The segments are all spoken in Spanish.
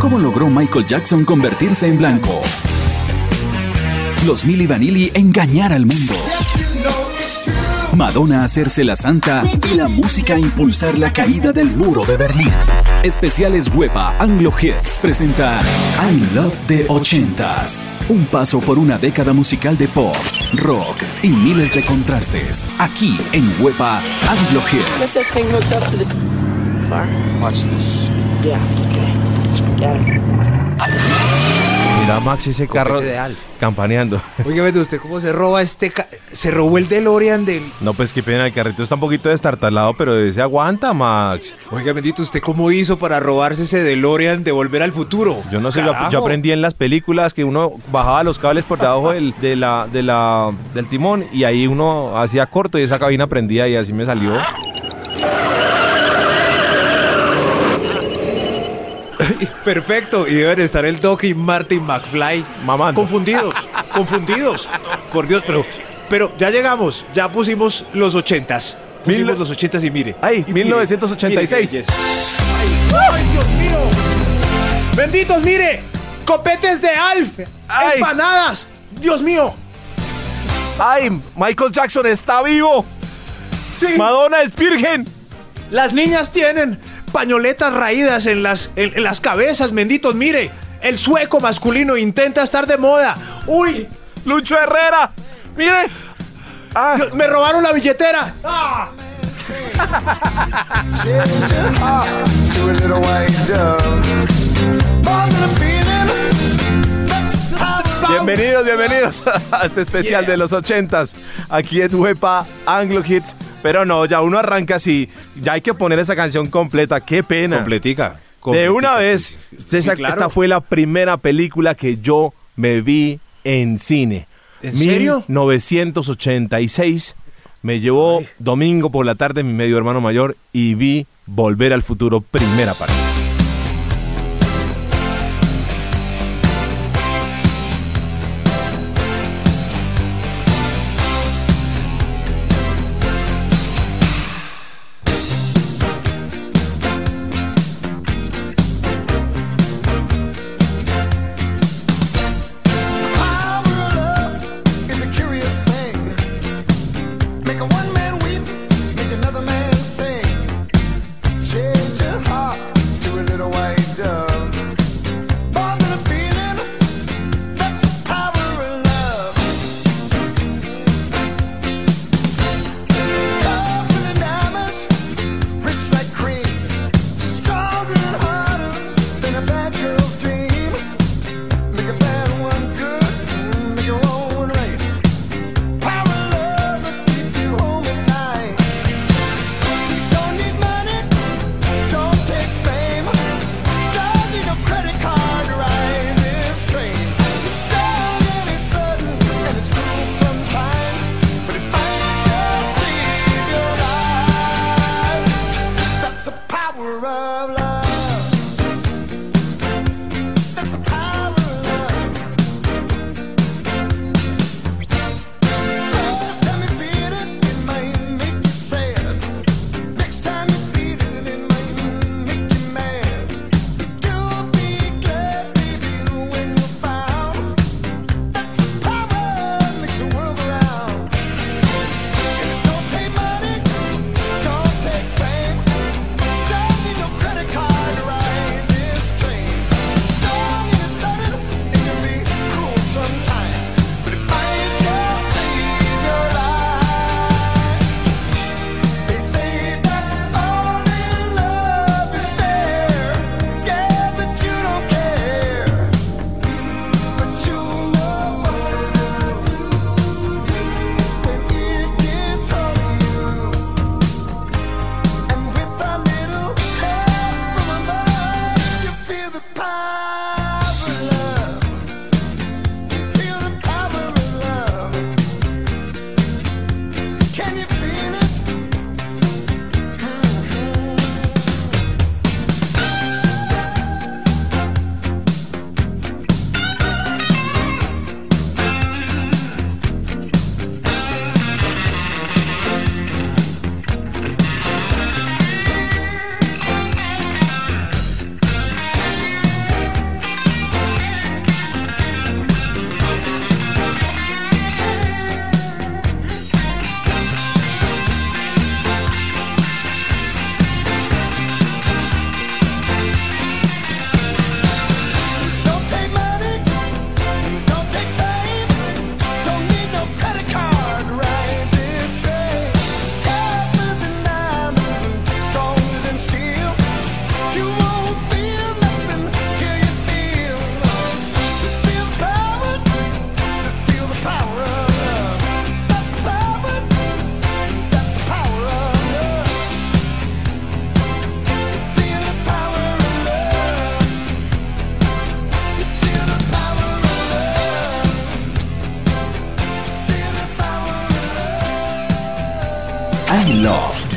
¿Cómo logró Michael Jackson convertirse en blanco? Los Milli Vanilli engañar al mundo. Madonna hacerse la santa y la música impulsar la caída del muro de Berlín. Especiales Huepa Anglo Hits presenta I Love the 80s. Un paso por una década musical de pop, rock y miles de contrastes. Aquí en Huepa Anglo Hits. Mira Max ese carro de Alf. campaneando. Oiga, ¿ve usted cómo se roba este ca- se robó el DeLorean del No, pues qué pena, el carrito está un poquito destartalado, pero ese aguanta, Max. Oiga, bendito, ¿usted cómo hizo para robarse ese DeLorean de Volver al Futuro? Yo no sé, yo, aprendí en las películas que uno bajaba los cables por debajo del, de la, de la, del timón y ahí uno hacía corto y esa cabina prendía y así me salió. Perfecto, y deben estar el Doc y Martin McFly Mamando. confundidos, confundidos. Por Dios, pero pero ya llegamos, ya pusimos los ochentas. Pusimos Mil- los ochentas y mire. Ay, y mire, 1986. mire qué belleza. Ay, ay, Dios mío. Benditos, mire. Copetes de Alf. Ay. Empanadas. Dios mío. ¡Ay! Michael Jackson está vivo. Sí. Madonna es virgen. Las niñas tienen pañoletas raídas en las, en, en las cabezas, benditos. Mire, el sueco masculino intenta estar de moda. Uy, Lucho Herrera. Mire. Ah, me robaron la billetera. ¡Ah! Bienvenidos, bienvenidos a este especial de los ochentas aquí en Huepa Anglo Hits. Pero no, ya uno arranca así. Ya hay que poner esa canción completa. Qué pena. Completica. De una vez, sí, sí. esa- Sí, claro. esta fue la primera película que yo me vi en cine. ¿En serio? 1986. Me llevó domingo por la tarde mi medio hermano mayor y vi Volver al Futuro primera parte.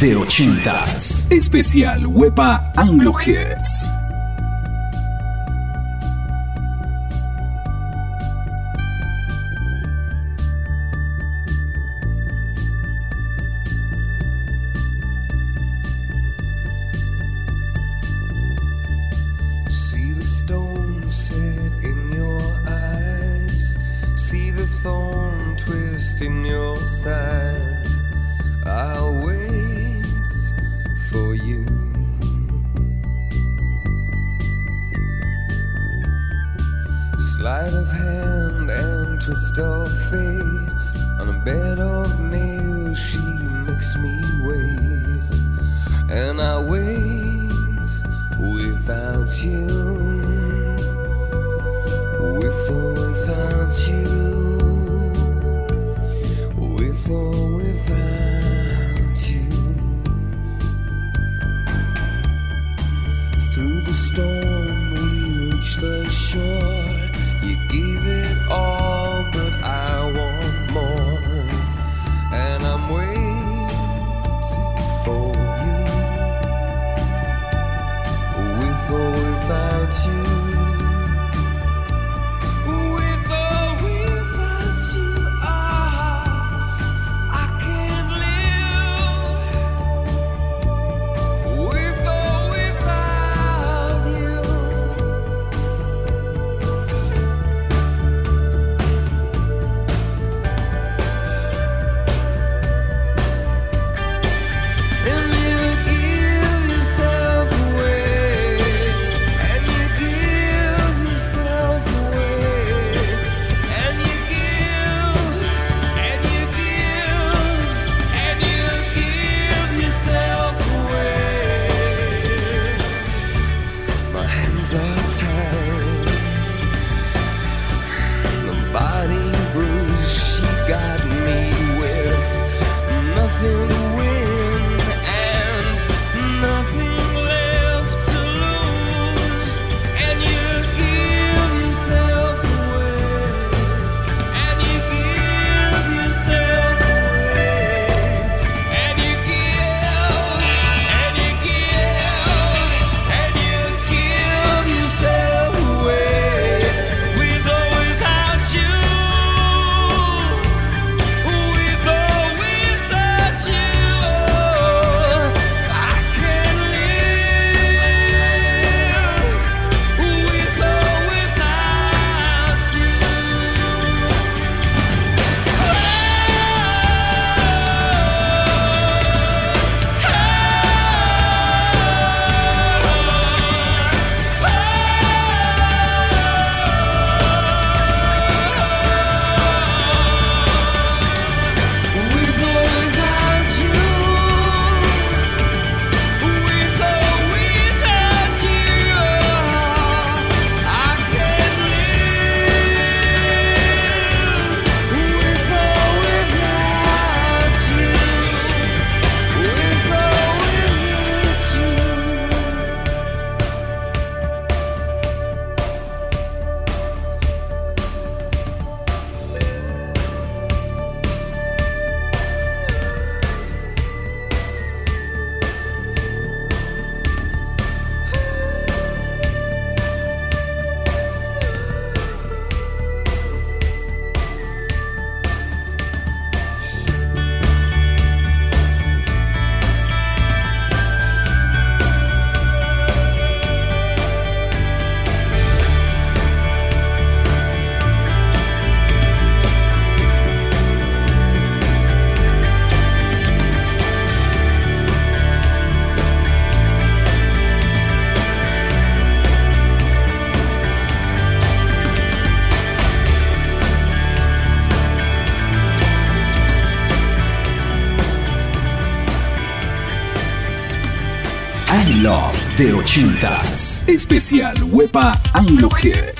de 80s. Especial Wepa Anglo the time. de 80. Especial Wepa Anglo Head.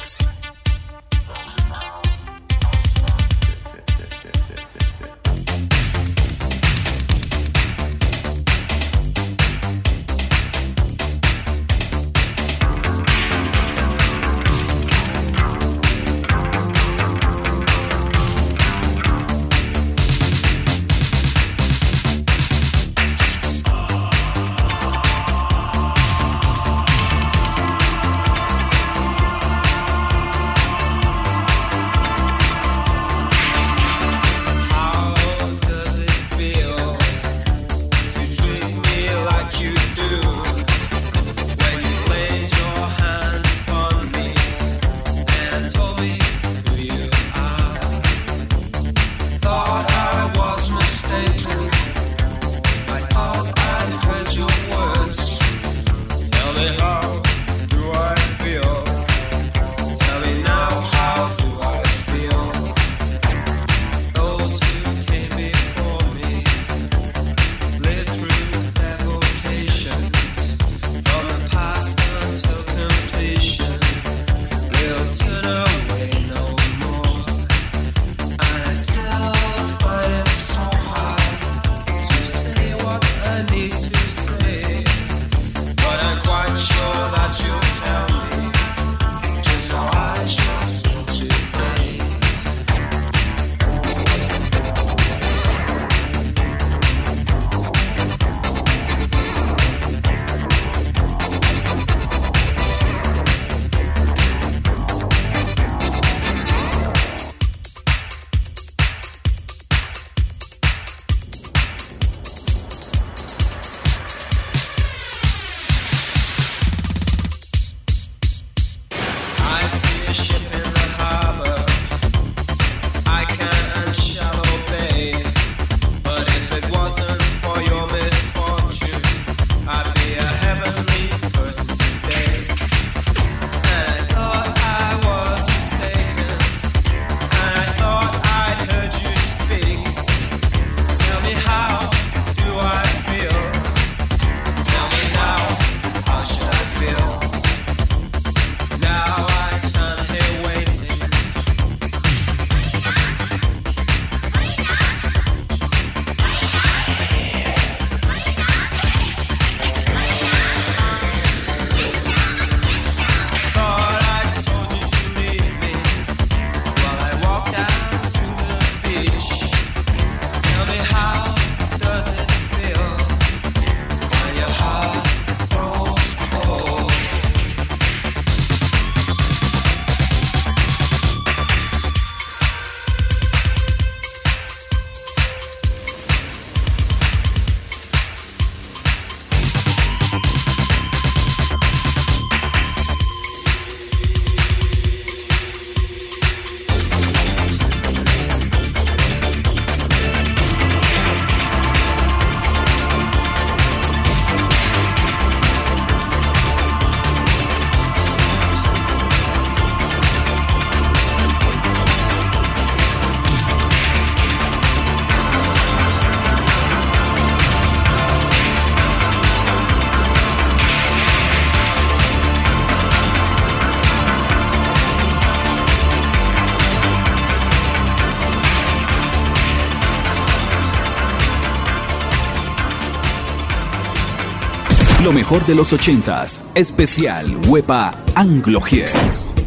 lo mejor de los ochentas. Especial Huepa Anglo Hits.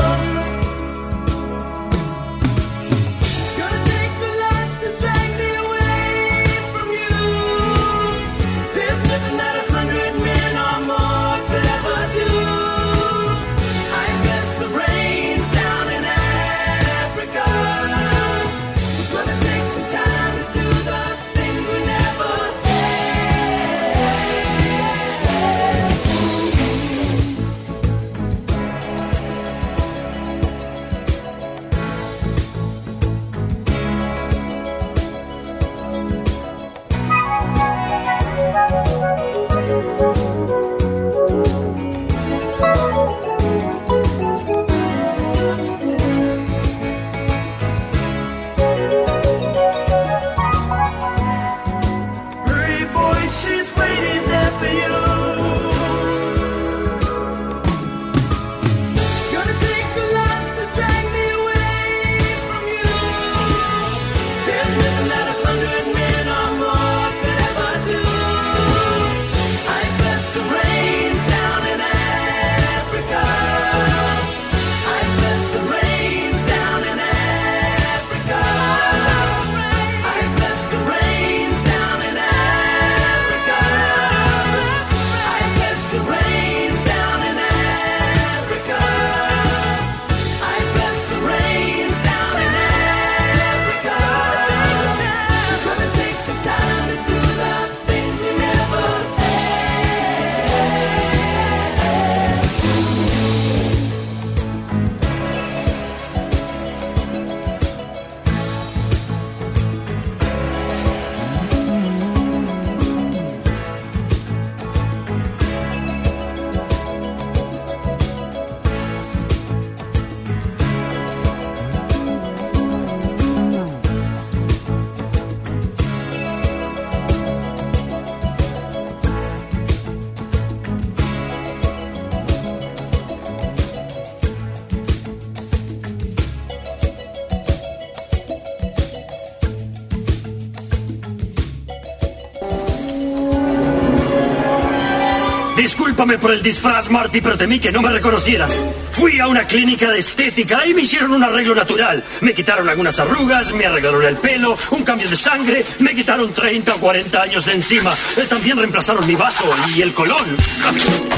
Discúlpame por el disfraz, Marty, pero temí que no me reconocieras. Fui a una clínica de estética y me hicieron un arreglo natural. Me quitaron algunas arrugas, me arreglaron el pelo, un cambio de sangre, me quitaron 30 o 40 años de encima. Eh, También reemplazaron mi vaso y el colón.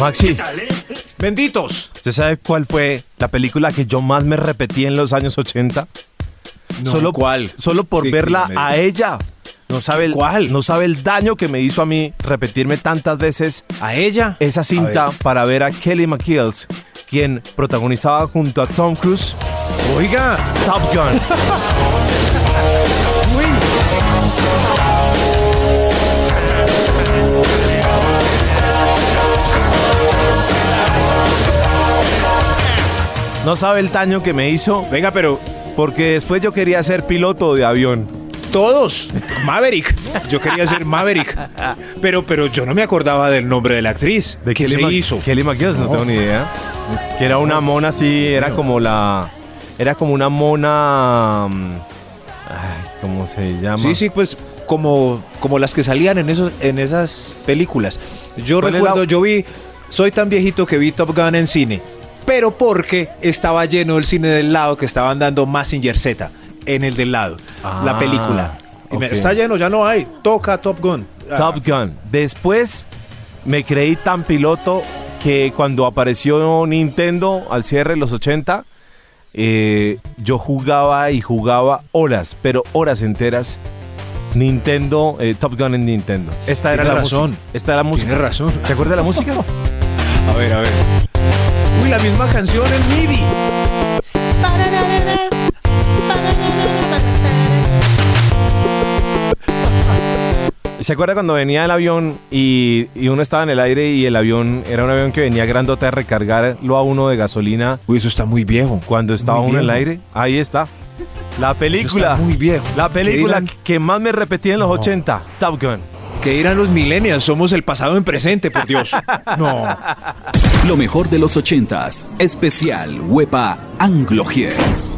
Maxi, ¿Qué tal, eh? Benditos. ¿usted sabe cuál fue la película que yo más me repetí en los años 80? No, solo, ¿cuál? Solo por Sí, verla a ella. No sabe, el, ¿Cuál? no sabe el daño que me hizo a mí repetirme tantas veces ¿A ella? esa cinta ver. para ver a Kelly McKills, quien protagonizaba junto a Tom Cruise Oiga. Top Gun. No sabe el daño que me hizo Venga, pero porque después yo quería ser piloto de avión. Todos. Maverick. Yo quería ser Maverick. Pero, pero yo no me acordaba del nombre de la actriz. ¿De ¿Qué se hizo? Kelly McGillis, no. No. tengo ni idea. Que era una mona así, era como la. Era como una mona. mm, Ay, ¿cómo se llama? Sí, sí, pues como, como las que salían en, esos, en esas películas. Yo ¿Cuál es recuerdo, la- yo vi, soy tan viejito que vi Top Gun en cine, pero porque estaba lleno el cine del lado que estaban dando Massinger Z en el del lado, la Ah, película. Y me-. Está lleno, ya no hay. Toca Top Gun. Top Gun. Después me creí tan piloto que cuando apareció Nintendo al cierre de los 80, eh, yo jugaba y jugaba horas, pero horas enteras. Nintendo, eh, Top Gun en Nintendo. Esta era la razón. música. Esta era la música. Tiene razón. ¿Se acuerda de la música? A ver, a ver. Uy, la misma canción en MIDI. ¿Se acuerda cuando venía el avión y, y uno estaba en el aire y el avión era un avión que venía grandote a recargarlo a uno de gasolina Uy, eso está muy viejo. cuando estaba Muy uno en el aire? Ahí está. La película. está muy viejo. La película ¿Qué dirán, que más me repetí en los 80, Top Gun. qué dirán los millennials? Somos el pasado en presente, por Dios. No. Lo mejor de los 80s. Especial Huepa Anglo Hits.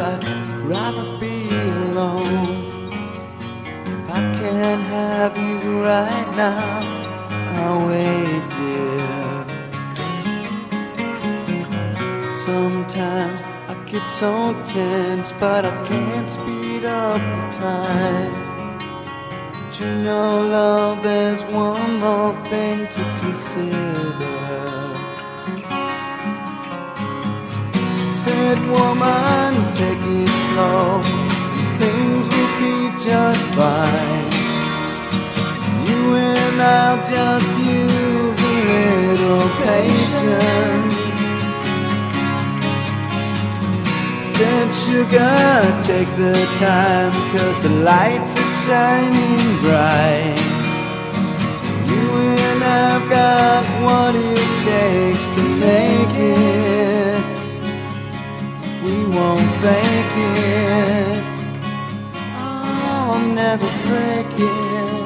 I'd rather be alone. If I can't have you right now, I'll wait, dear. Sometimes I get so tense, but I can't speed up the time. But you know, love, there's one more thing to consider. Said woman, take it slow. Things will be just fine. You and I'll just use a little patience. Said sugar, take the time, cause the lights are shining bright. You and I've got what it takes to make it. Won't fake it. Oh, I'll never break it.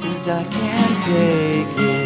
Cause I can't take it.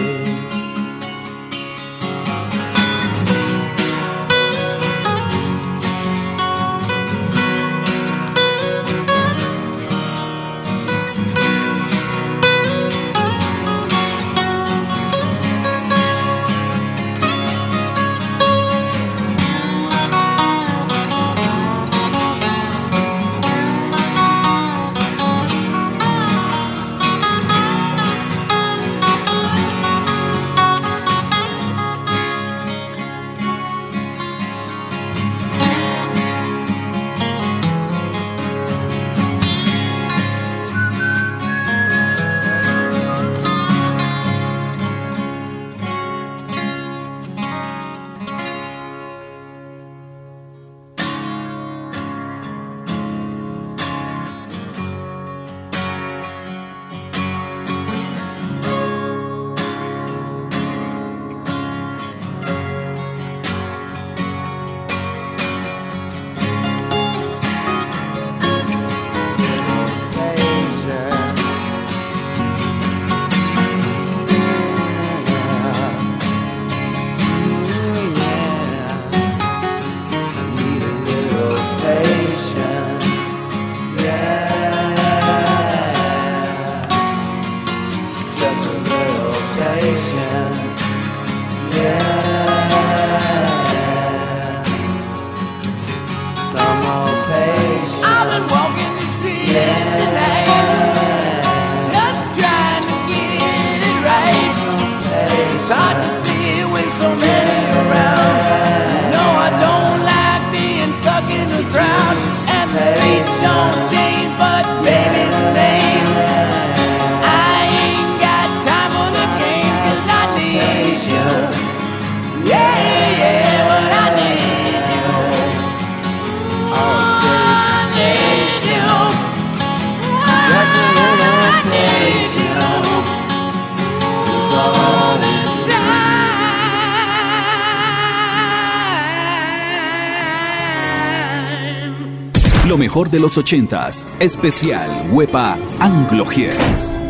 De los ochentas, especial Huepa Anglo.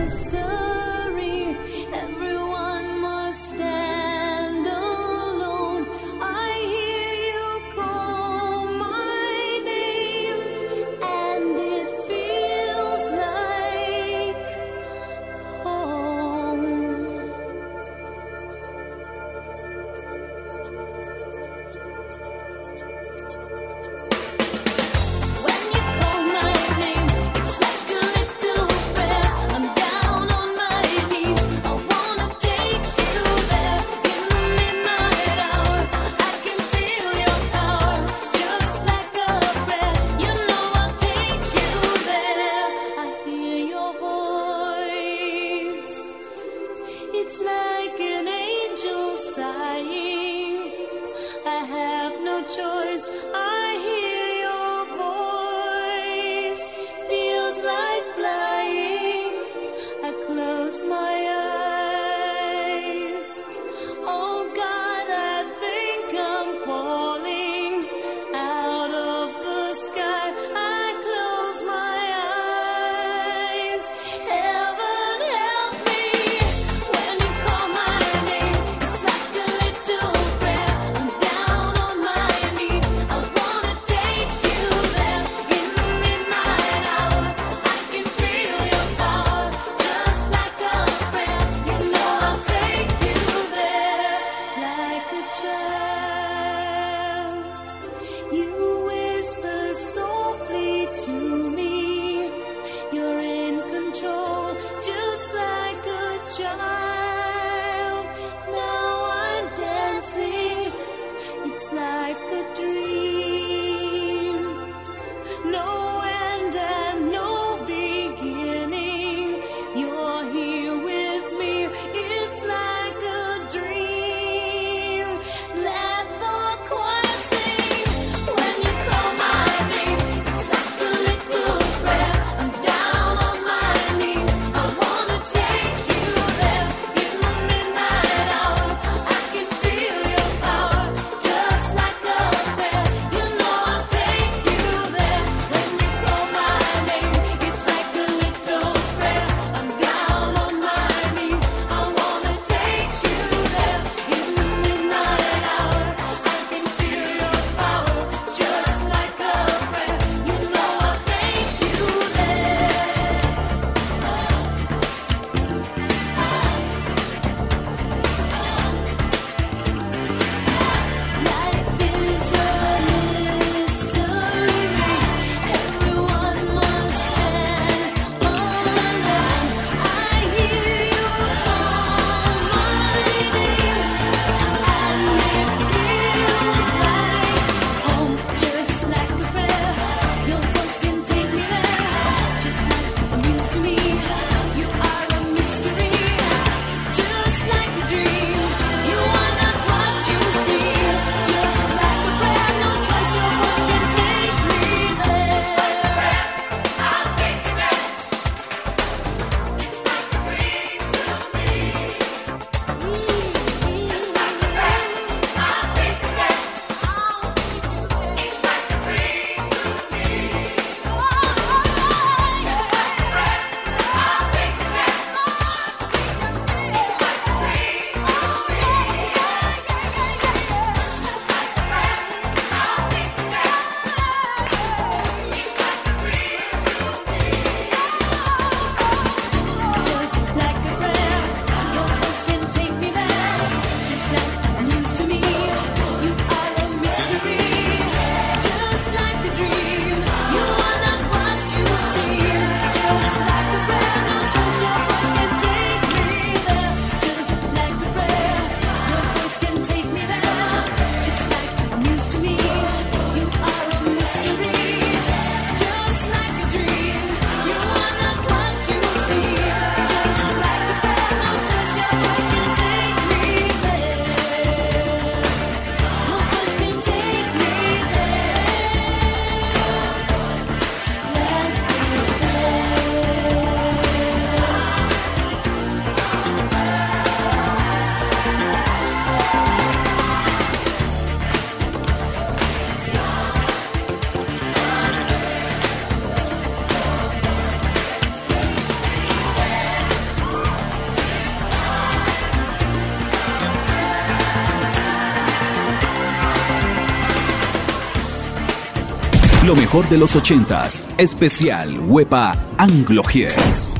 lo mejor de los 80s, especial Huepa Anglo Hits.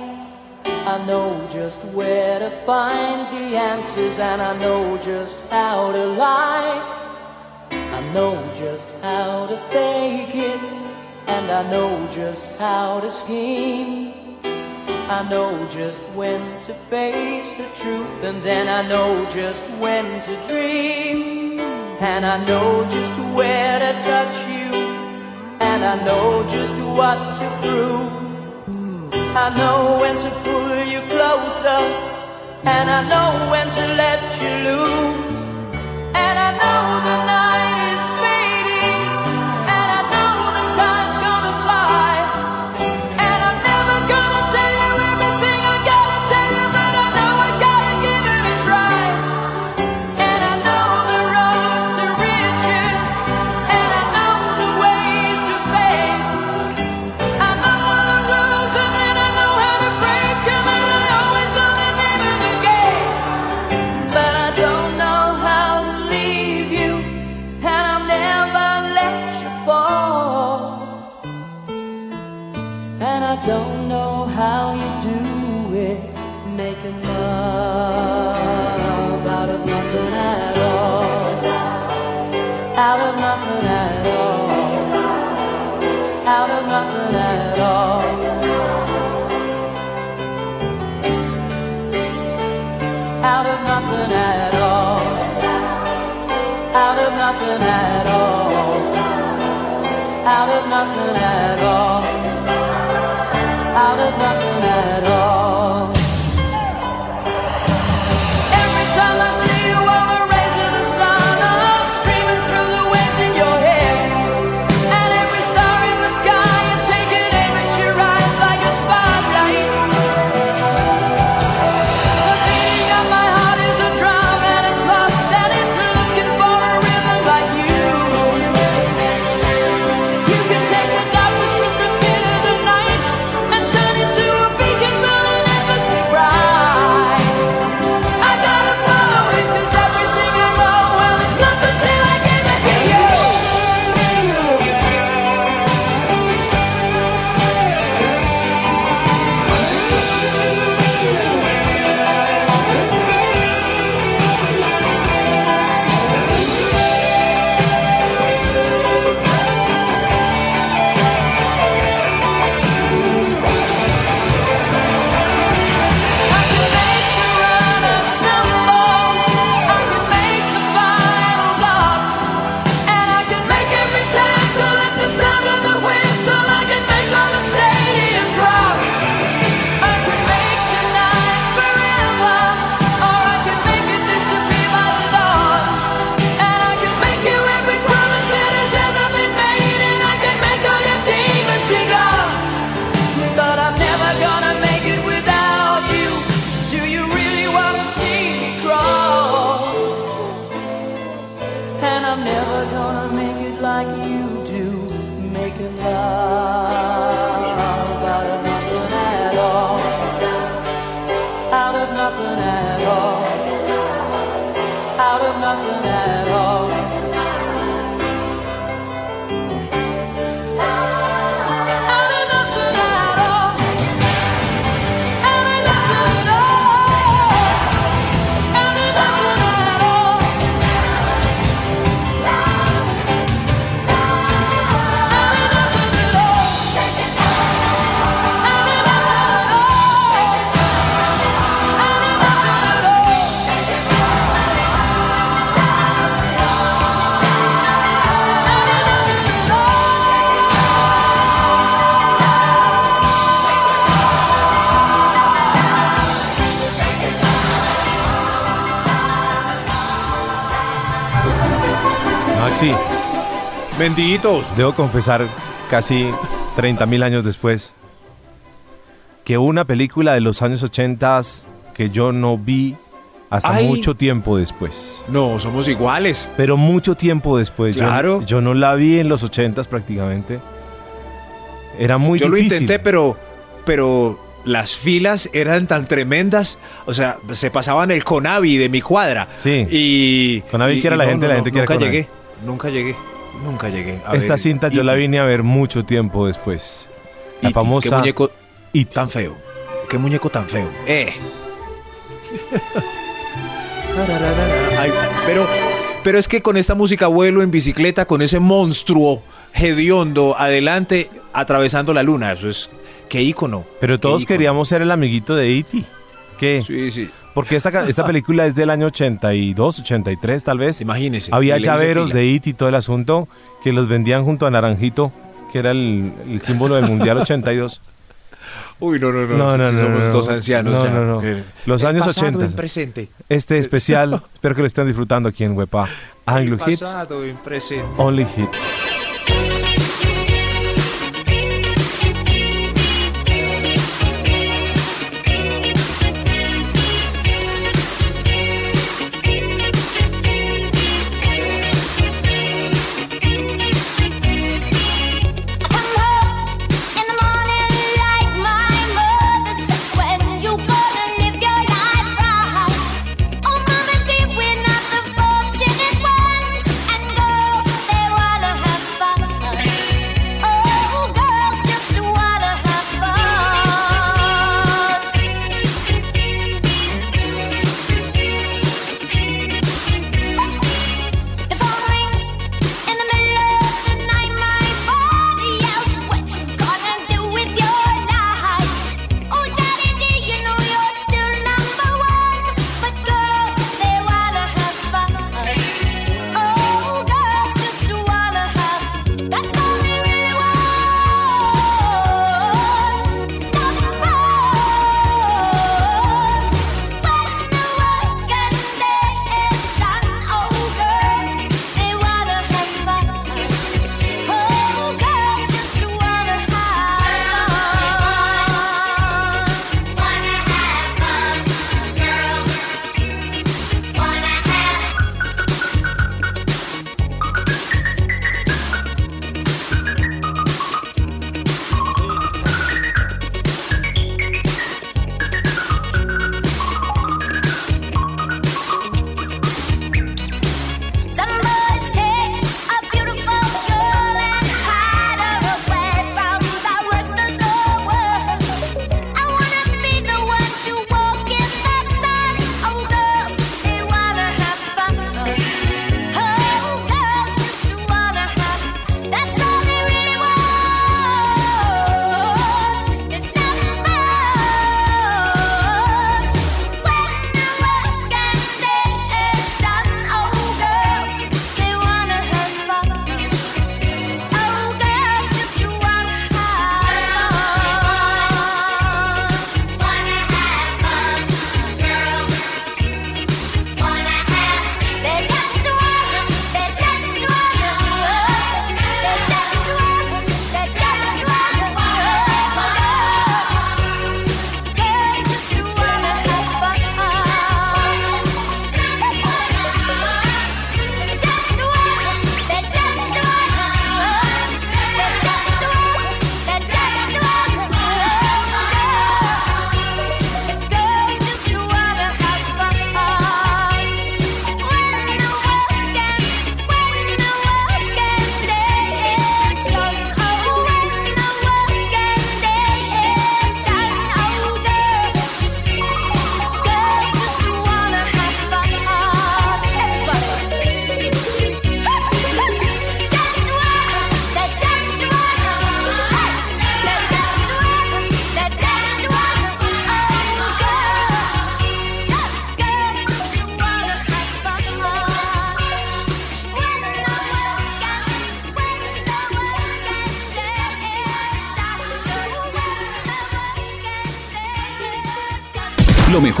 I know just where to find the answers and I know just how to lie. I know just how to fake it and I know just how to scheme. I know just when to face the truth and then I know just when to dream. And I know just where to touch you and I know just what to prove. I know when to pull closer, and I know when to let you loose. Benditos. debo confesar casi 30 mil años después que una película de los años 80 que yo no vi hasta Ay. mucho tiempo después. No, somos iguales. Pero mucho tiempo después. Yo- Claro. Yo, no la vi en los 80 prácticamente. Era muy Yo difícil. lo intenté, pero, pero las filas eran tan tremendas. O sea, se pasaban el Conavi de mi cuadra. Sí. Y. Conavi y- que era y la gente, la gente que era Nunca Conavi. llegué. Nunca llegué. Nunca llegué. A Esta ver, cinta yo la vine a ver mucho tiempo después. La famosa Qué muñeco It. tan feo. Qué muñeco tan feo. Eh. Ay, pero, pero es que con esta música vuelo en bicicleta con ese monstruo hediondo adelante atravesando la luna. Eso es. Qué ícono. Pero todos ícono. queríamos ser el amiguito de E.T. ¿Qué? Sí, sí. Porque esta, esta película es del año 82, 83 tal vez. Imagínese. Había llaveros de E.T. y todo el asunto que los vendían junto a Naranjito, que era el, el símbolo del Mundial 82. Uy, no, no, no. No, no, sí, no, somos no, dos no. ancianos No, ya. no, no. Eh, Los el años pasado, 80. en presente. Este especial, espero que lo estén disfrutando aquí en Wepa. Anglo El Hits, pasado, en presente. Only Hits.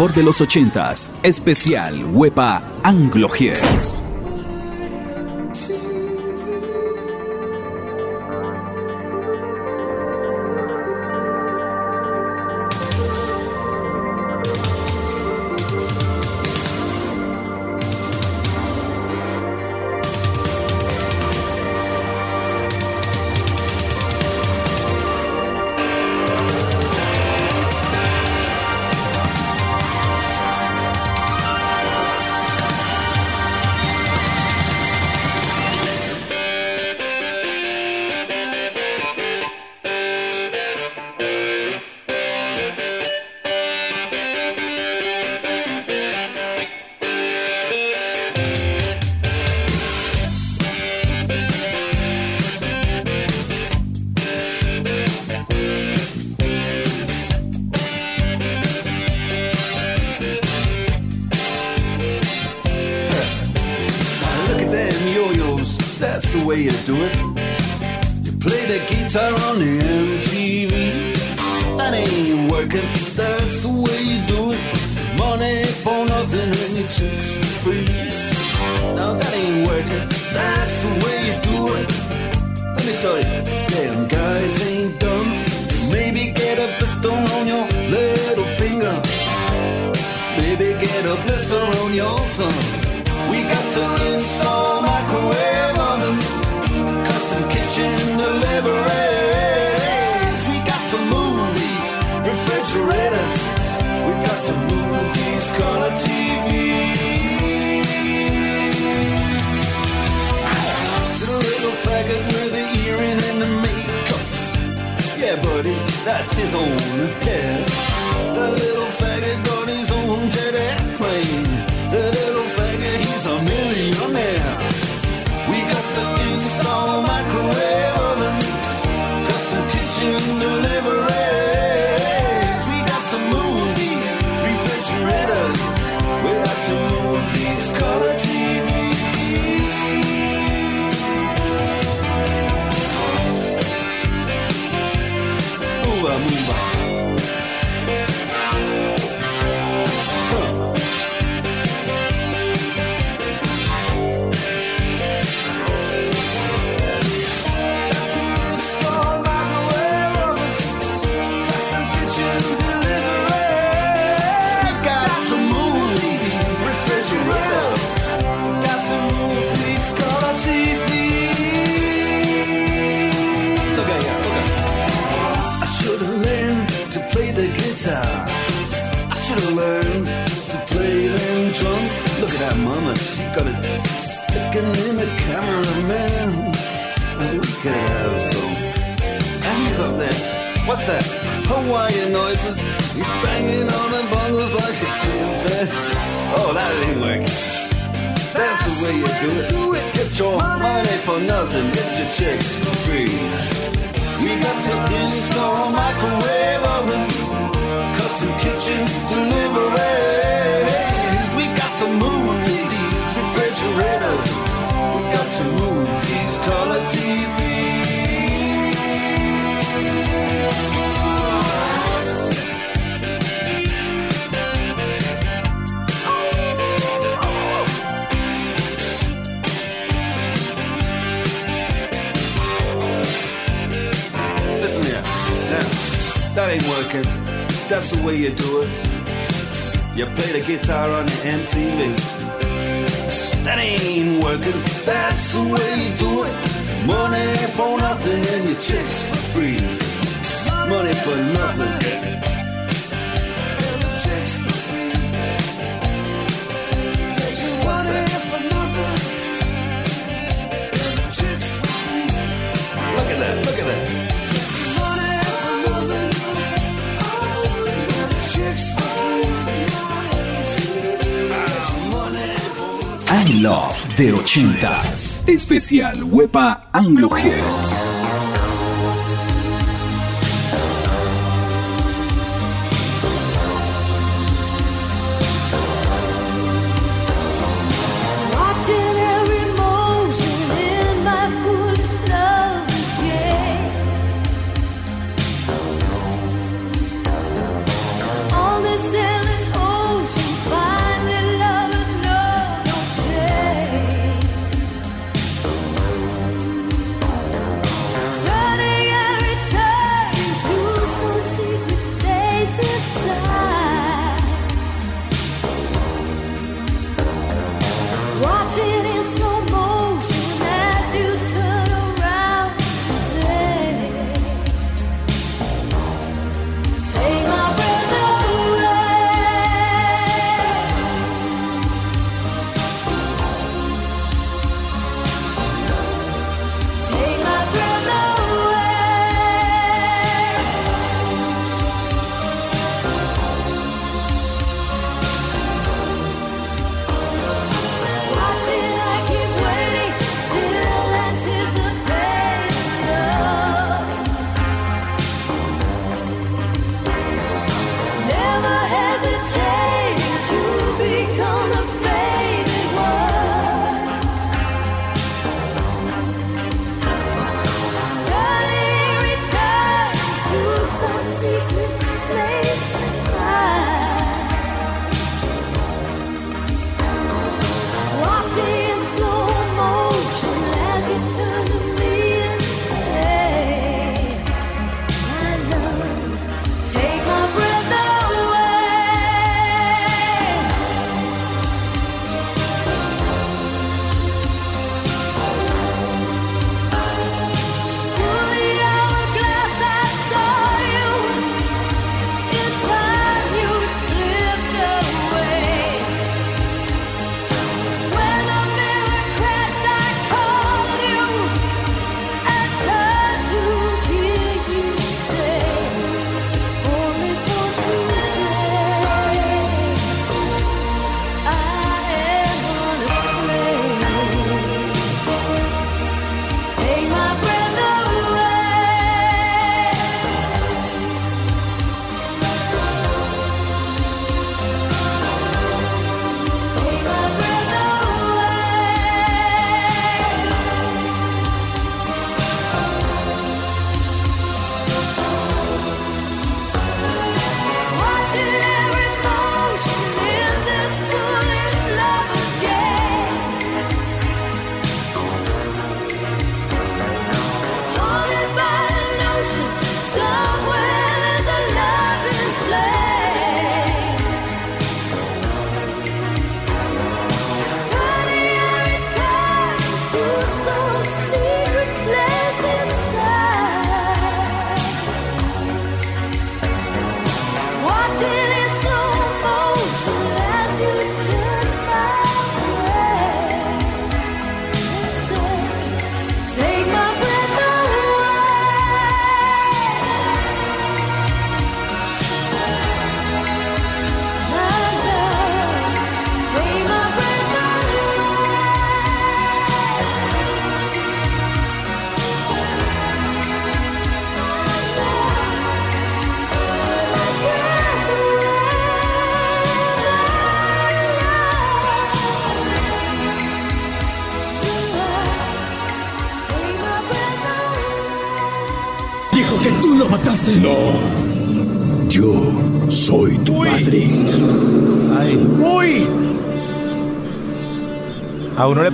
de los ochentas, especial Huepa Anglo Hits. Super 80s. Especial Wepa Anglo Heads.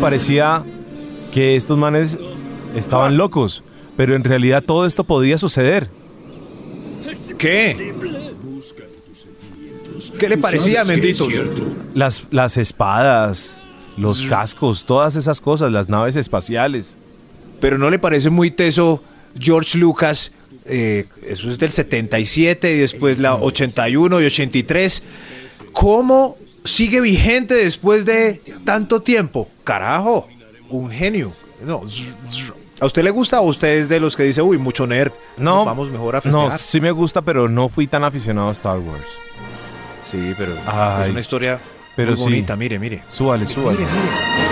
Parecía que estos manes estaban locos, pero en realidad todo esto podía suceder. ¿Qué? ¿Qué le parecía, Sabes que Mendito? es cierto. Las, las espadas, los cascos, todas esas cosas, las naves espaciales. Pero no le parece muy teso George Lucas. eh, eso es del 77 y después la 81 y 83. ¿Cómo sigue vigente después de tanto tiempo? Carajo, un genio. No, ¿A usted le gusta o usted es de los que dice, uy, mucho nerd? No, vamos mejor a No, festejar. sí me gusta, pero no fui tan aficionado a Star Wars. Sí, pero Ay, es una historia pero muy sí. bonita. Mire, mire. Súbale, súbale. Mire, mire.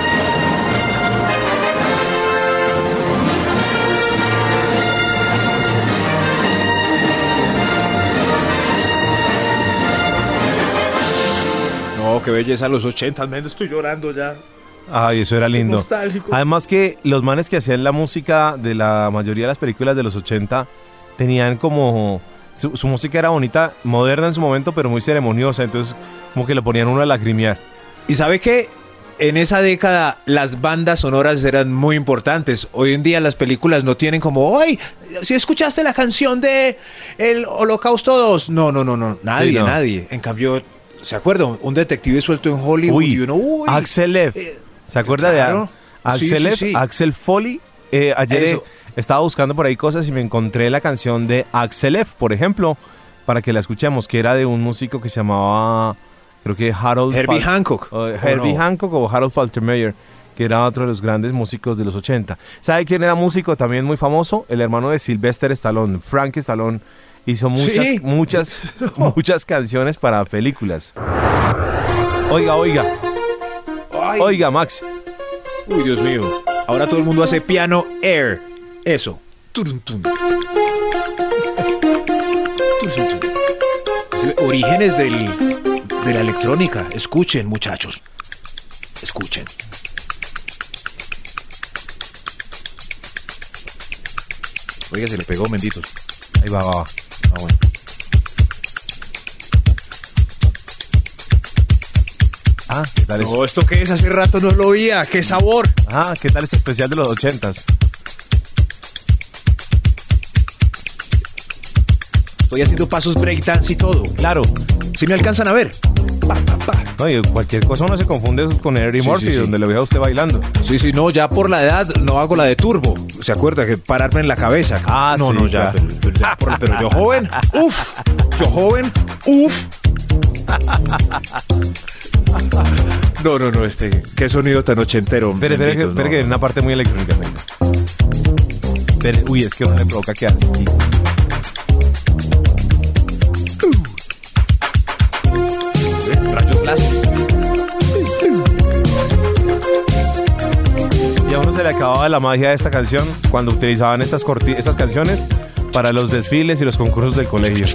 Qué belleza los 80, men, estoy llorando ya. Ay, eso era Estoy lindo. nostálgico. Además que los manes que hacían la música de la mayoría de las películas de los 80 tenían como... Su, su música era bonita, moderna en su momento, pero muy ceremoniosa. Entonces como que lo ponían uno a lacrimear. Y sabe que en esa década las bandas sonoras eran muy importantes. Hoy en día las películas no tienen como, ¡ay! Si escuchaste la canción de El Holocausto 2. No, no, no, no. Nadie, Sí, no. nadie. En cambio, ¿se acuerdan? Un detective suelto en Hollywood Uy, y uno, ¡uy! Axel F. eh, ¿Se acuerda claro. de Axel Sí, sí, F? sí. Axel Foley. Eh, ayer eh, Eso. estaba buscando por ahí cosas y me encontré la canción de Axel F, por ejemplo, para que la escuchemos, que era de un músico que se llamaba, creo que Harold... Herbie Fal- Hancock. o ¿o Herbie no? Hancock o Harold Faltermeyer, que era otro de los grandes músicos de los 80. ¿Sabe quién era músico también muy famoso? El hermano de Sylvester Stallone, Frank Stallone. Hizo muchas, Sí. muchas, muchas canciones para películas. Oiga, oiga, Ay. oiga, Max. Uy, Dios mío. Ahora todo el mundo hace piano air. Eso. Orígenes del, de la electrónica. Escuchen, muchachos. Escuchen. Oiga, se le pegó, benditos. Ahí va, va, va. Ah. Ah, ¿qué tal eso? No, ¿esto qué es? Hace rato no lo oía. ¡Qué sabor! Ah, ¿qué tal este especial de los ochentas? Estoy haciendo pasos breakdance y todo. Claro. Si me alcanzan a ver. Pa, pa, pa. No, y cualquier cosa uno se confunde con Eddie Sí, Murphy, sí, donde lo vea a usted bailando. Sí, sí, no, ya por la edad no hago la de turbo. ¿Se acuerda que pararme en la cabeza? Ah, no, sí, no, ya. Pero, pero ya por- pero yo joven, uf. Yo joven, uf. No, no, no, este. Qué sonido tan ochentero. Espere, espere, que- no. que en una parte muy electrónica. Espere, uy, es que uno le provoca quedarse aquí. Le acababa la magia de esta canción cuando utilizaban estas, corti- estas canciones para los desfiles y los concursos del colegio.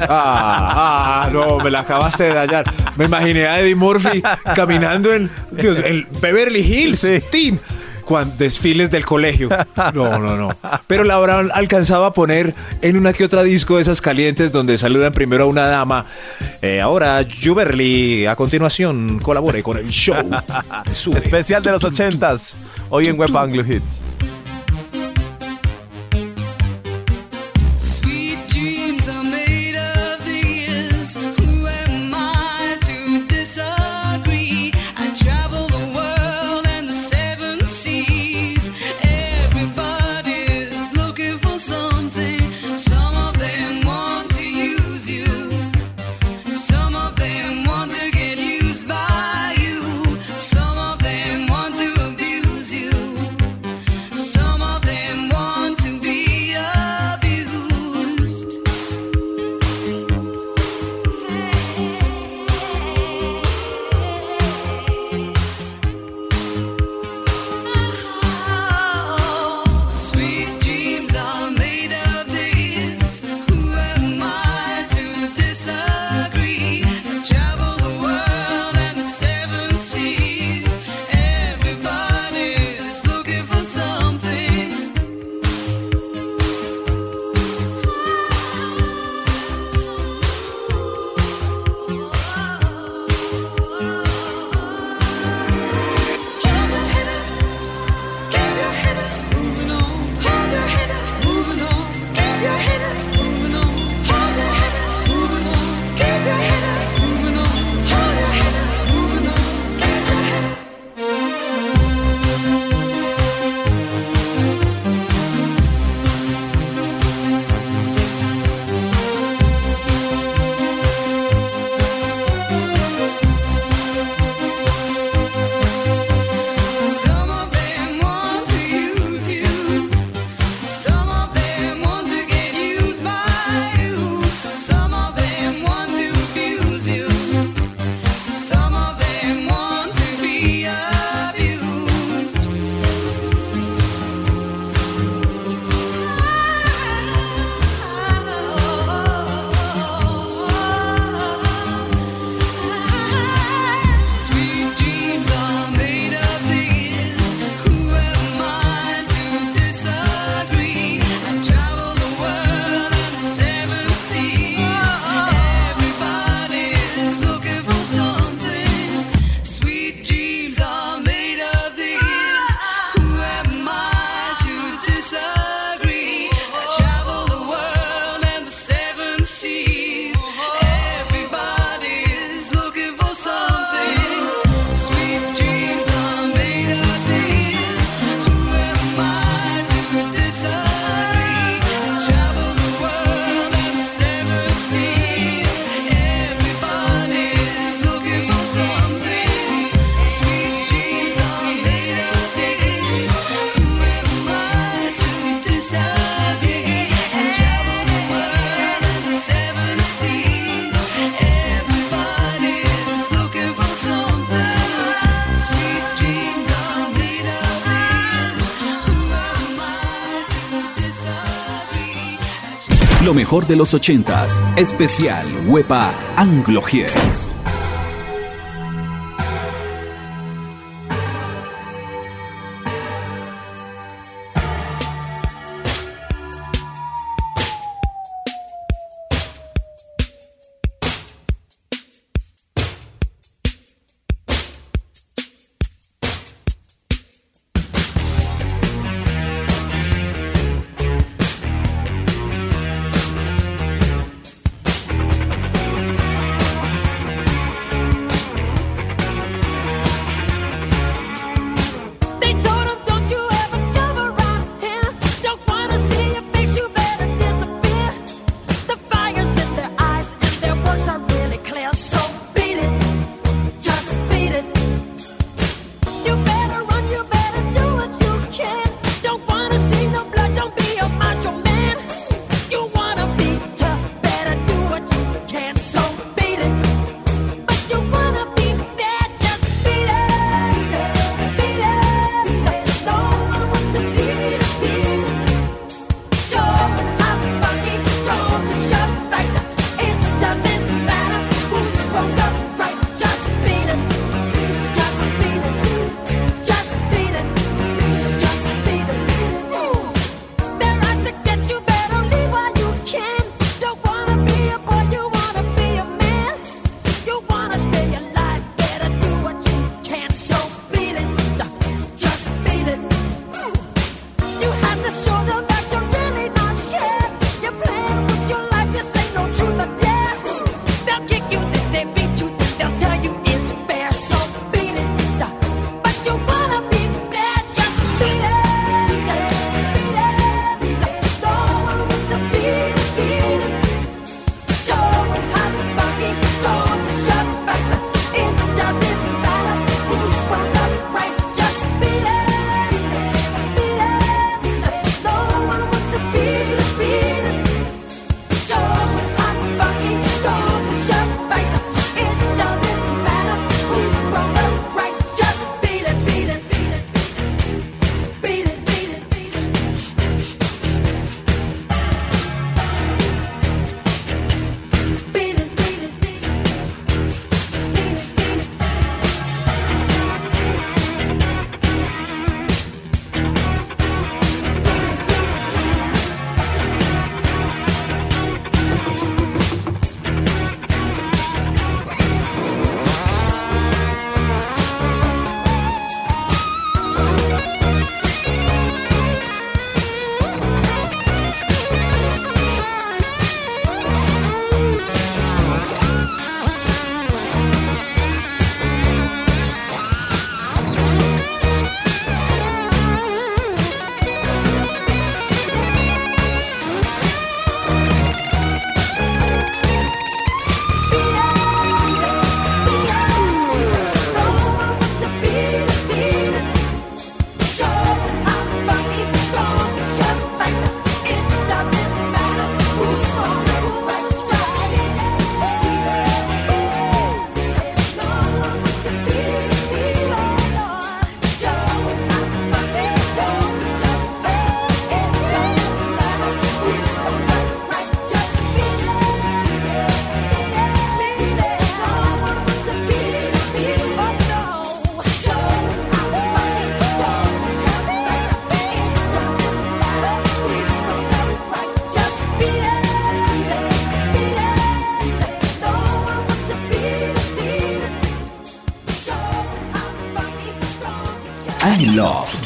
Ah, ah, no, me la acabaste de dañar. Me imaginé a Eddie Murphy caminando en, Dios, en Beverly Hills, Sí. Team, cuando desfiles del colegio. No, no, no. Pero la habrán alcanzado a poner en una que otra disco de esas calientes donde saludan primero a una dama. Eh, ahora, Juberly, a continuación, colabore con el show. Sube. Especial de los ochentas, hoy en Web Anglo Hits. Lo mejor de los ochentas, especial Huepa Anglo Hits.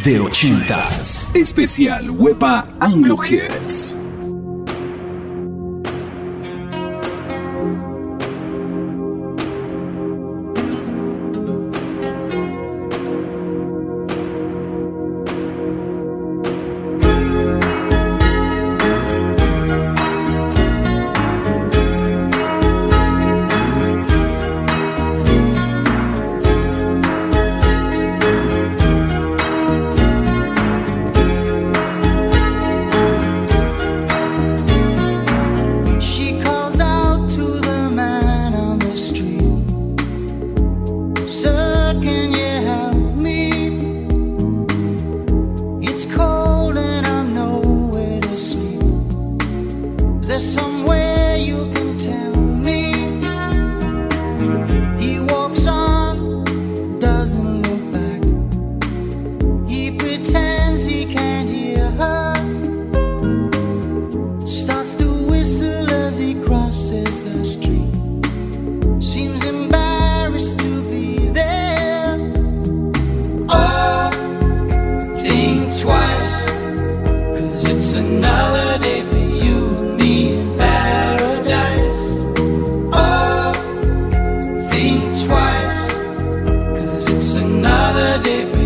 de 80s. Especial Wepa Anglo Hits. It's another day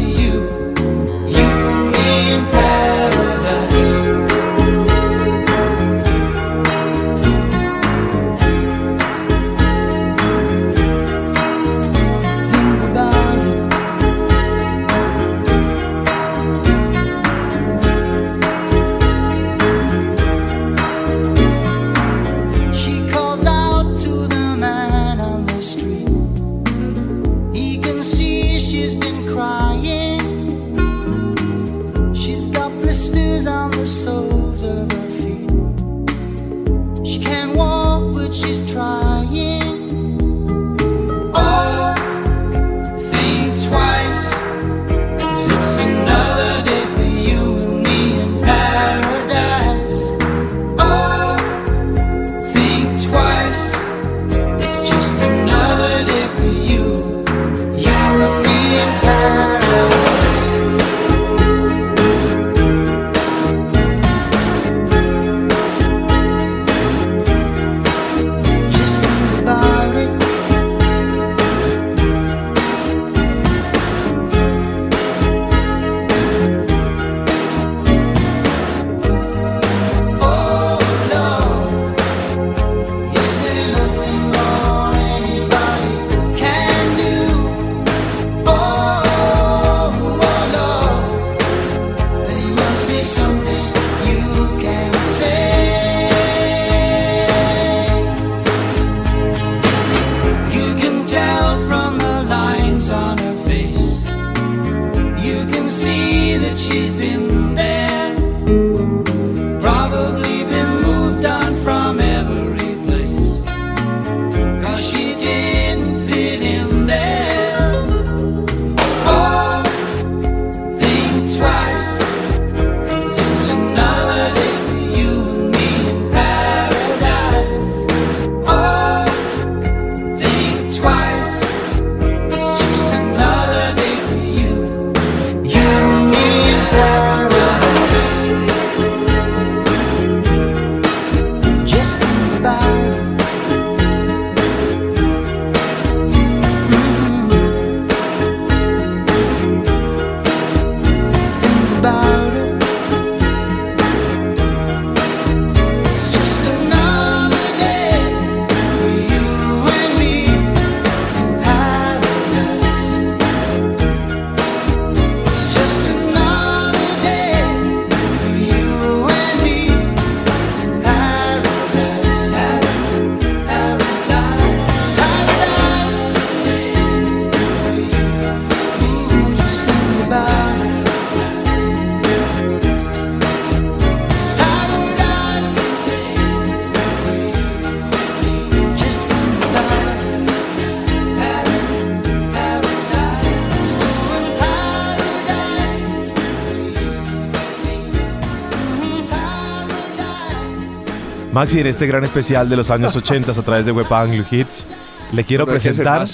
Maxi, en este gran especial de los años 80 a través de Web Anglo Hits, le quiero Pero presentar,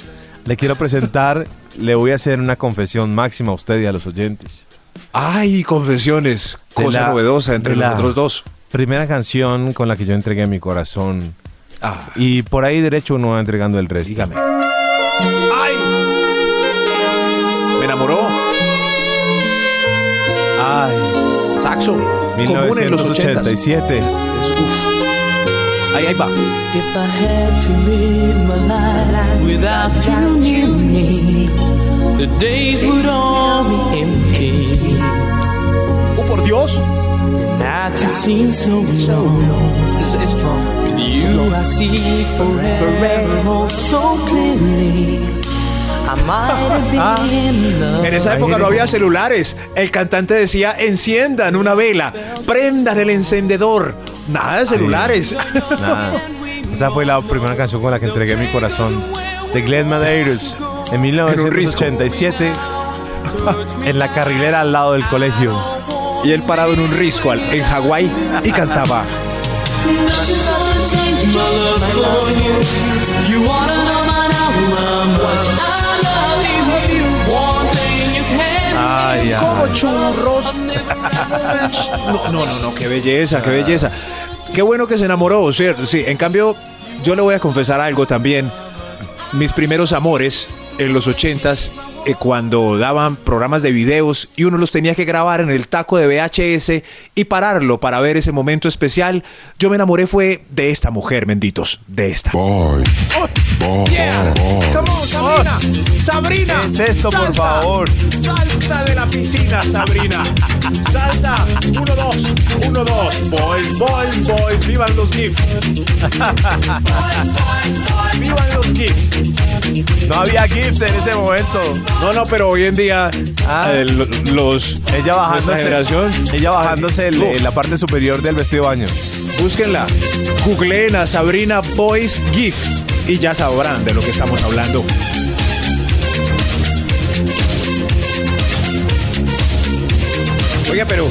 le quiero presentar, le voy a hacer una confesión máxima a usted y a los oyentes. Ay, confesiones. Cosa la- novedosa entre nosotros dos. Primera canción con la que yo entregué mi corazón. Ah, Y por ahí derecho uno va entregando el resto. dígame. ¡Ay! Me enamoró. Ay, Saxo. Común en los 80. 1987. Ahí, ahí va. If I had to live my life without you near me, the days would all be empty. ¡Oh, por Dios! The nights would seem so long. With you, I see forever oh, so clearly. I might have been in love. En esa época no había celulares. El cantante decía, enciendan una vela, prendan el encendedor. Nada de celulares. Nada. Esa fue la primera canción con la que entregué mi corazón. De Glenn Medeiros. En 1987. En la carrilera al lado del colegio. Y él parado en un risco en Hawái y cantaba. Ay. Como churros. No, no, no, no, qué belleza, qué belleza. Qué bueno que se enamoró, ¿cierto? Sí, en cambio, yo le voy a confesar algo también. Mis primeros amores en los ochentas, eh, cuando daban programas de videos y uno los tenía que grabar en el taco de VHS y pararlo para ver ese momento especial, yo me enamoré fue de esta mujer, benditos, de esta. Yeah. Come on, Sabrina. Sabrina. ¿Qué es esto, por favor? Salta de la piscina, Sabrina. Salta. Uno, dos. Uno, dos. Boys, boys, boys. Vivan los GIFs. Vivan los GIFs. No había GIFs en ese momento. No, no, pero hoy en día eh, lo- los Ah. Ella bajándose, generación, ella bajándose el- Uf. la parte superior del vestido de baño. búsquenla. Googleen a Sabrina Boys Gift y ya sabrán de lo que estamos hablando. Oiga, pero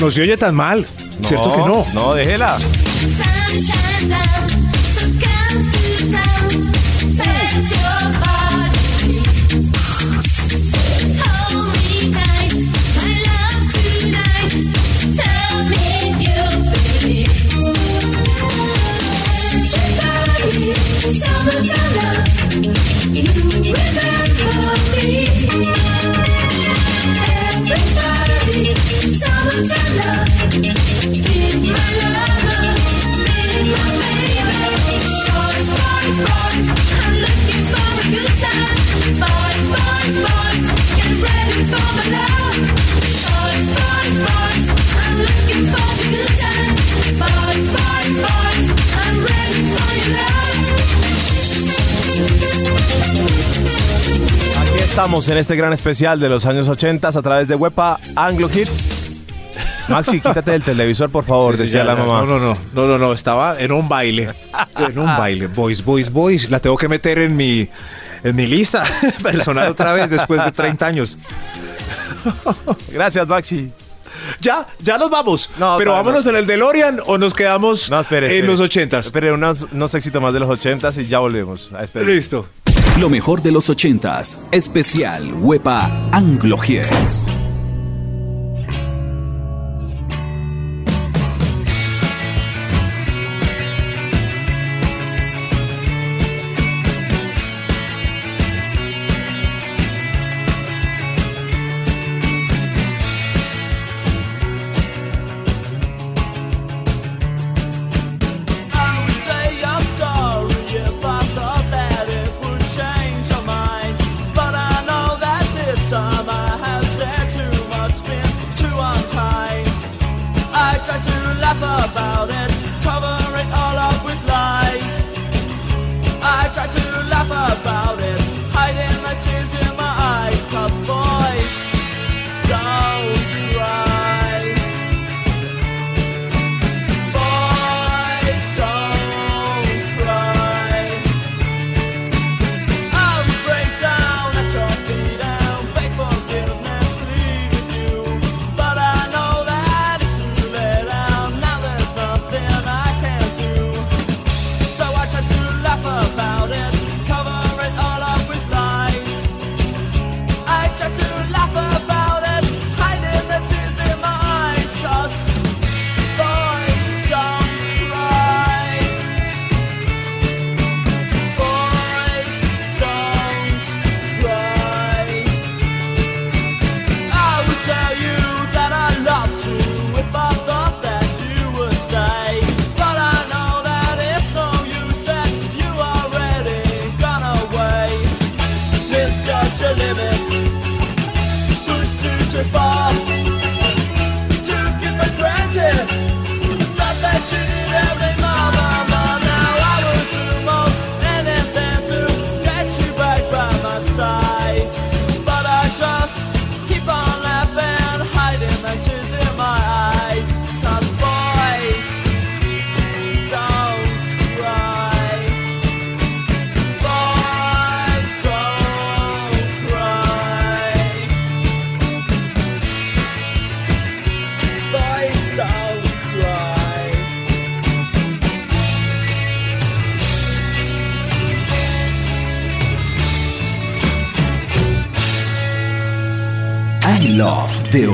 no se oye tan mal. ¿Cierto que no? No, déjela. Estamos en este gran especial de los años 80 a través de Wepa Anglo Hits. Maxi, quítate del televisor, por favor, Sí, sí, decía ya, la mamá. No, no, no, no, no, no, estaba en un baile. En un baile. Boys, boys, boys. La tengo que meter en mi, en mi lista personal otra vez después de 30 años. Gracias, Maxi. Ya, ya nos vamos. No, Pero no, vámonos no. en el DeLorean o nos quedamos No, espere, en espere. los 80s. Espere, unos, unos éxitos más de los 80 y ya volvemos. A. Listo. Lo mejor de los 80s. Especial Huepa Anglo Hits.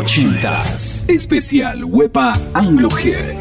80s. Especial Huepa Anglo Hits.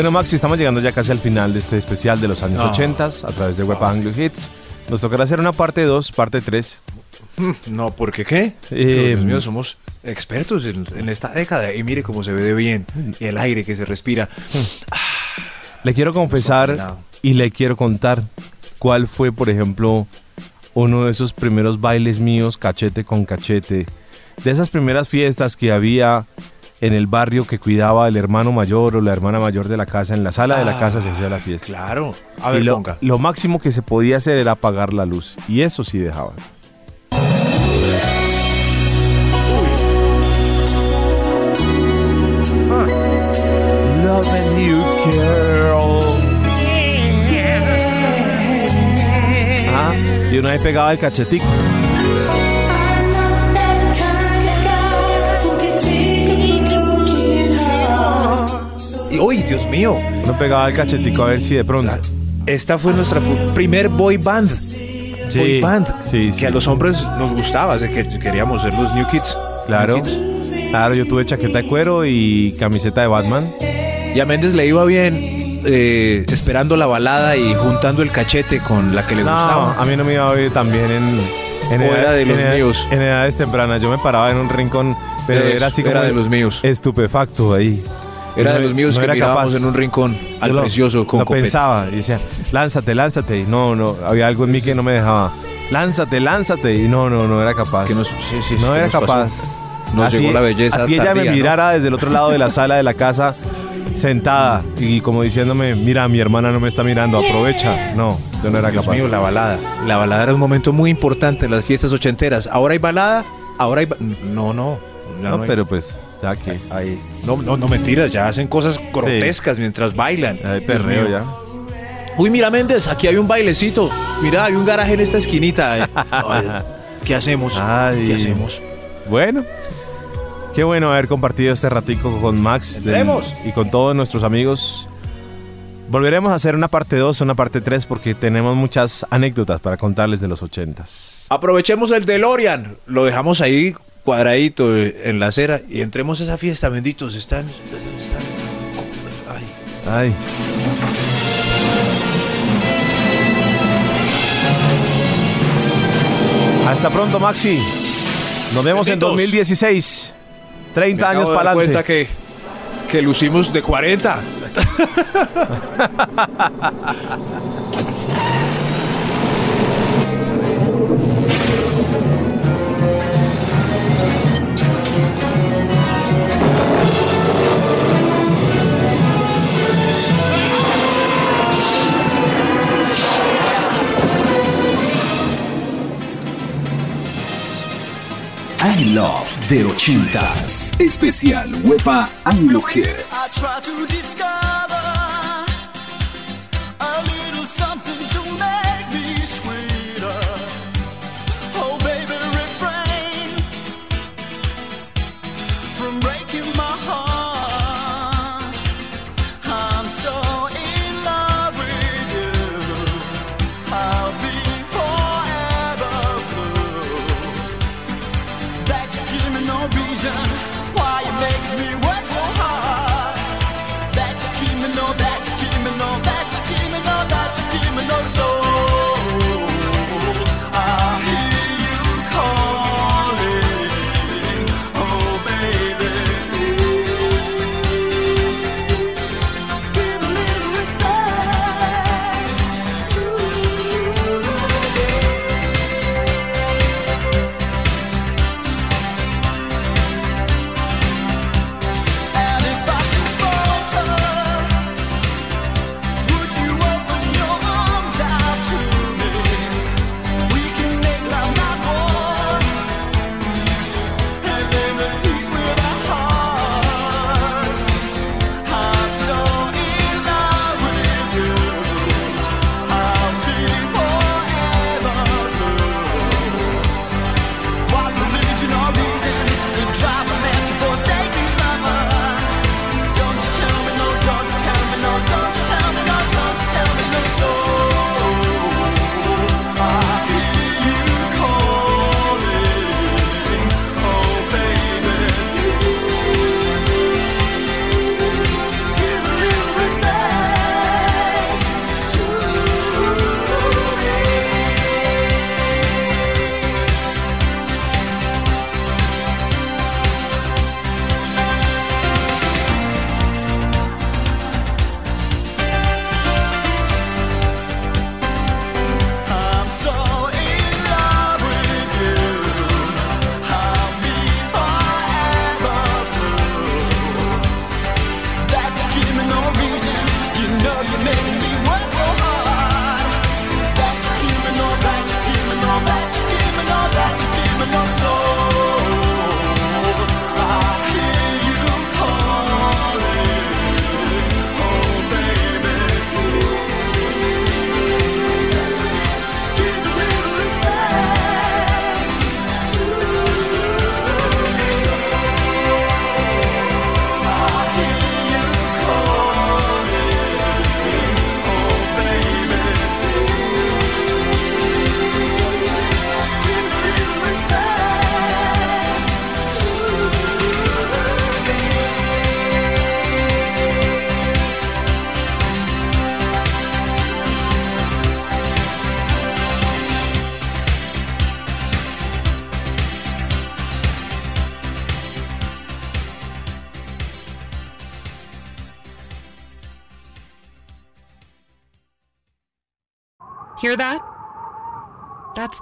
Bueno, Maxi, estamos llegando ya casi al final de este especial de los años Ah. 80 a través de Web Anglo Hits. Nos tocará hacer una parte 2, parte 3. No, ¿porque qué? Pero, Dios mío, somos expertos en, en esta década. Y mire cómo se ve de bien. Y el aire que se respira. Le quiero confesar y le quiero contar cuál fue, por ejemplo, uno de esos primeros bailes míos, cachete con cachete. De esas primeras fiestas que había en el barrio que cuidaba el hermano mayor o la hermana mayor de la casa. En la sala de la casa se hacía la fiesta. Claro. A Y ver, lo, ponga. lo máximo que se podía hacer era apagar la luz. Y eso sí dejaban. Girl. Ah, y una vez pegaba el cachetico. Dios mío. Uno pegaba el cachetico a ver si de pronto. Esta fue nuestra primer boy band. boy band. que a los hombres nos gustaba, que queríamos ser los New Kids. Claro. New Kids. Claro, yo tuve chaqueta de cuero y camiseta de Batman. Y a Méndez le iba bien eh, esperando la balada y juntando el cachete con la que le No, gustaba. a mí no me iba bien también en, en, O era de los en edad- míos. en edades tempranas. Yo me paraba en un rincón, pero era así como era de los míos. estupefacto ahí. Era No- de los míos no que era mirábamos capaz. en un rincón al lo- precioso con lo copete. pensaba y decía, lánzate, lánzate. Y no, no, había algo en mí que no me dejaba. Lánzate, lánzate. Y no, no, no era capaz. Que nos- sí, sí, sí, no que era nos pasó. capaz. Nos llegó la belleza Así ella tardía, me ¿no? mirara desde el otro lado de la sala de la casa, sentada y como diciéndome, mira, mi hermana no me está mirando, aprovecha. No, yo no era Dios capaz. mío, la balada. La balada era un momento muy importante en las fiestas ochenteras. Ahora hay balada, ahora hay... ba- No, no. no, hay. pero pues, ya que. Hay- No, no, no mentiras, ya hacen cosas grotescas mientras bailan. Hay perreo ya. Uy, mira Méndez, aquí hay un bailecito. Mira, hay un garaje en esta esquinita. eh. Ay, ¿Qué hacemos? Ay. ¿Qué hacemos? Bueno, qué bueno haber compartido este ratico con Max del- y con todos nuestros amigos. Volveremos a hacer una parte 2, una parte 3 porque tenemos muchas anécdotas para contarles de los ochentas. Aprovechemos el DeLorean. Lo dejamos ahí cuadradito en la acera y entremos a esa fiesta, benditos. Están... están ay. Ay. Hasta pronto, Maxi. Nos vemos en Benditos. 2016. 30 Me años para cuenta adelante. que, que lucimos de 40. Love de 80s. Especial Wepa Anglo Hits.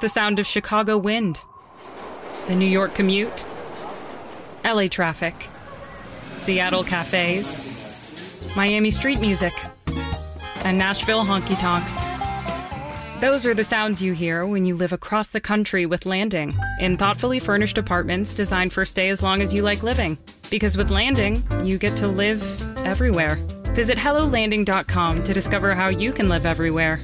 The sound of Chicago wind, the New York commute, LA traffic, Seattle cafes, Miami street music, and Nashville honky tonks. Those are the sounds you hear when you live across the country with Landing in thoughtfully furnished apartments designed for stay as long as you like living. Because with Landing, you get to live everywhere. Visit HelloLanding.com to discover how you can live everywhere.